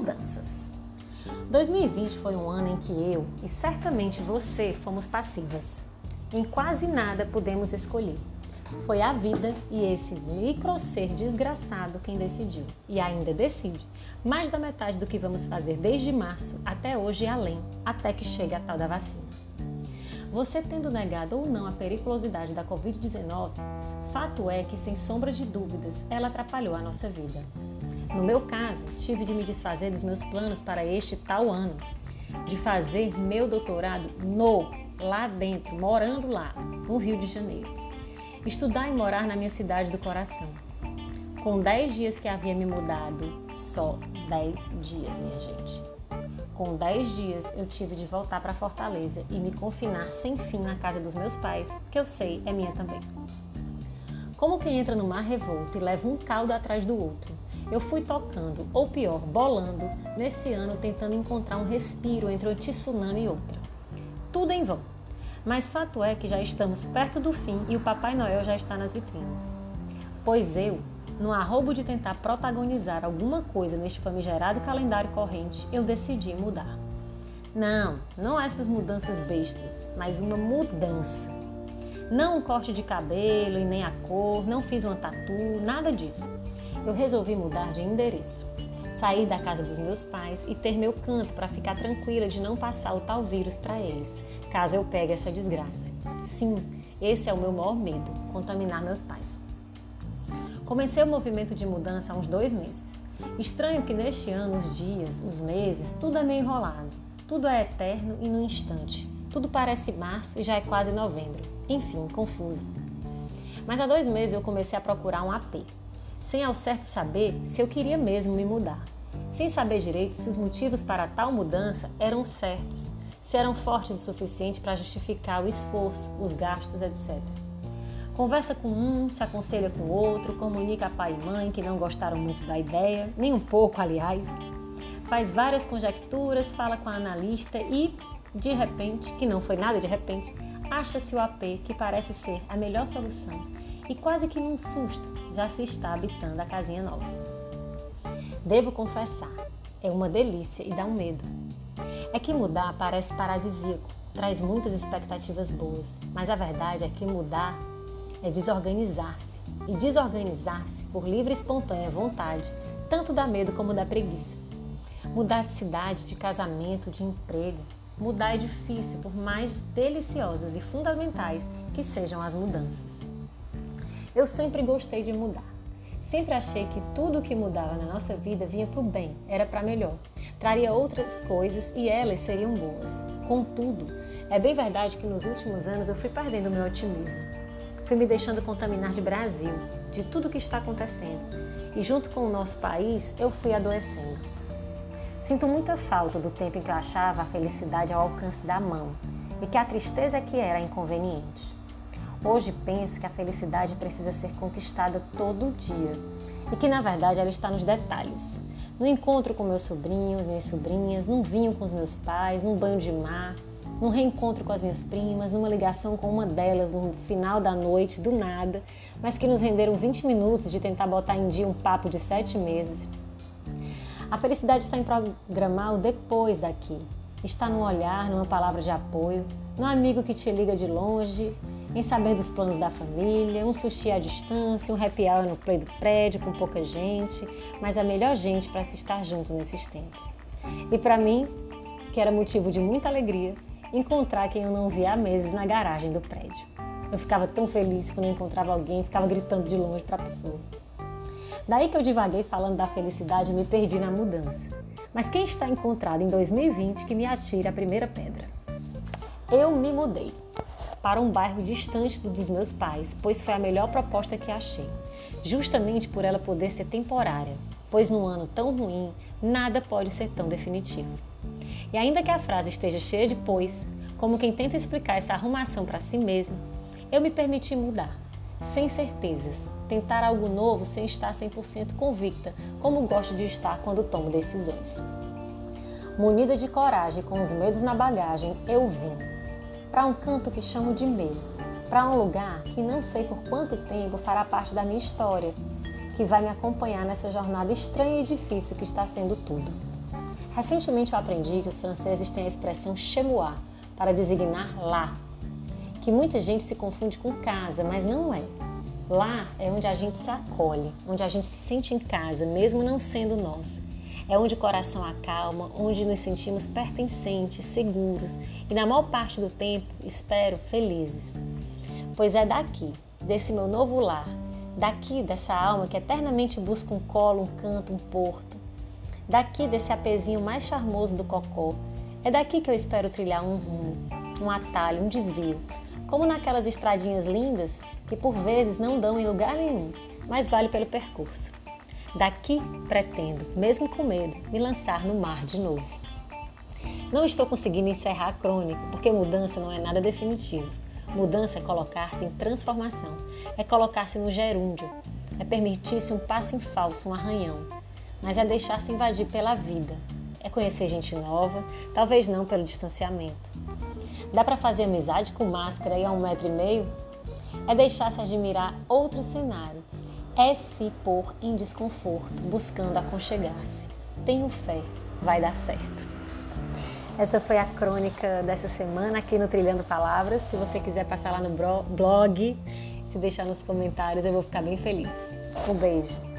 mudanças. 2020 foi um ano em que eu e certamente você fomos passivas. Em quase nada pudemos escolher. Foi a vida e esse micro ser desgraçado quem decidiu e ainda decide mais da metade do que vamos fazer desde março até hoje e além, até que chegue a tal da vacina. Você tendo negado ou não a periculosidade da Covid-19, fato é que, sem sombra de dúvidas, ela atrapalhou a nossa vida. No meu caso, tive de me desfazer dos meus planos para este tal ano, de fazer meu doutorado no, lá dentro, morando lá, no Rio de Janeiro estudar e morar na minha cidade do coração. Com 10 dias que havia me mudado, só 10 dias, minha gente. Com 10 dias eu tive de voltar para Fortaleza e me confinar sem fim na casa dos meus pais, que eu sei é minha também. Como quem entra no mar revolto e leva um caldo atrás do outro, eu fui tocando, ou pior, bolando, nesse ano tentando encontrar um respiro entre um tsunami e outra. Tudo em vão. Mas fato é que já estamos perto do fim e o Papai Noel já está nas vitrinas. Pois eu, no arrobo de tentar protagonizar alguma coisa neste famigerado calendário corrente, eu decidi mudar. Não, não essas mudanças bestas, mas uma mudança. Não um corte de cabelo e nem a cor, não fiz uma tatu, nada disso. Eu resolvi mudar de endereço. Sair da casa dos meus pais e ter meu canto para ficar tranquila de não passar o tal vírus para eles caso eu pegue essa desgraça. Sim, esse é o meu maior medo, contaminar meus pais. Comecei o movimento de mudança há uns dois meses. Estranho que neste ano os dias, os meses, tudo é meio enrolado. Tudo é eterno e no instante. Tudo parece março e já é quase novembro. Enfim, confuso. Mas há dois meses eu comecei a procurar um AP, sem ao certo saber se eu queria mesmo me mudar, sem saber direito se os motivos para tal mudança eram certos se eram fortes o suficiente para justificar o esforço, os gastos, etc. Conversa com um, se aconselha com o outro, comunica a pai e mãe que não gostaram muito da ideia, nem um pouco, aliás. Faz várias conjecturas, fala com a analista e, de repente, que não foi nada de repente, acha-se o AP que parece ser a melhor solução e quase que num susto já se está habitando a casinha nova. Devo confessar, é uma delícia e dá um medo. É que mudar parece paradisíaco, traz muitas expectativas boas, mas a verdade é que mudar é desorganizar-se. E desorganizar-se por livre e espontânea vontade, tanto dá medo como dá preguiça. Mudar de cidade, de casamento, de emprego, mudar é difícil, por mais deliciosas e fundamentais que sejam as mudanças. Eu sempre gostei de mudar. Sempre achei que tudo o que mudava na nossa vida vinha para o bem, era para melhor. Traria outras coisas e elas seriam boas. Contudo, é bem verdade que nos últimos anos eu fui perdendo meu otimismo. Fui me deixando contaminar de Brasil, de tudo o que está acontecendo. E junto com o nosso país, eu fui adoecendo. Sinto muita falta do tempo em que eu achava a felicidade ao alcance da mão e que a tristeza que era inconveniente. Hoje penso que a felicidade precisa ser conquistada todo dia e que na verdade ela está nos detalhes. No encontro com meus sobrinhos, minhas sobrinhas, num vinho com os meus pais, num banho de mar, num reencontro com as minhas primas, numa ligação com uma delas no final da noite, do nada, mas que nos renderam 20 minutos de tentar botar em dia um papo de sete meses. A felicidade está em programar o depois daqui. Está no olhar, numa palavra de apoio, no amigo que te liga de longe, em saber dos planos da família, um sushi à distância, um happy hour no play do prédio com pouca gente, mas a melhor gente para se estar junto nesses tempos. E para mim, que era motivo de muita alegria, encontrar quem eu não via há meses na garagem do prédio. Eu ficava tão feliz quando encontrava alguém, ficava gritando de longe para a pessoa. Daí que eu divaguei falando da felicidade e me perdi na mudança. Mas quem está encontrado em 2020 que me atira a primeira pedra? Eu me mudei para um bairro distante do dos meus pais, pois foi a melhor proposta que achei, justamente por ela poder ser temporária, pois num ano tão ruim, nada pode ser tão definitivo. E ainda que a frase esteja cheia de pois, como quem tenta explicar essa arrumação para si mesmo, eu me permiti mudar, sem certezas, tentar algo novo sem estar 100% convicta, como gosto de estar quando tomo decisões. Munida de coragem, com os medos na bagagem, eu vim para um canto que chamo de meu, para um lugar que não sei por quanto tempo fará parte da minha história, que vai me acompanhar nessa jornada estranha e difícil que está sendo tudo. Recentemente eu aprendi que os franceses têm a expressão chemois para designar lá, que muita gente se confunde com casa, mas não é. Lá é onde a gente se acolhe, onde a gente se sente em casa, mesmo não sendo nós. É onde o coração acalma, onde nos sentimos pertencentes, seguros e, na maior parte do tempo, espero, felizes. Pois é daqui, desse meu novo lar, daqui dessa alma que eternamente busca um colo, um canto, um porto, daqui desse apezinho mais charmoso do cocô, é daqui que eu espero trilhar um rumo, um atalho, um desvio, como naquelas estradinhas lindas que por vezes não dão em lugar nenhum, mas vale pelo percurso. Daqui pretendo, mesmo com medo, me lançar no mar de novo. Não estou conseguindo encerrar a crônica, porque mudança não é nada definitivo. Mudança é colocar-se em transformação, é colocar-se no gerúndio, é permitir-se um passo em falso, um arranhão, mas é deixar-se invadir pela vida, é conhecer gente nova, talvez não pelo distanciamento. Dá para fazer amizade com máscara e a um metro e meio? É deixar-se admirar outro cenário, é se pôr em desconforto, buscando aconchegar-se. Tenho fé, vai dar certo. Essa foi a crônica dessa semana aqui no Trilhando Palavras. Se você quiser passar lá no blog, se deixar nos comentários, eu vou ficar bem feliz. Um beijo.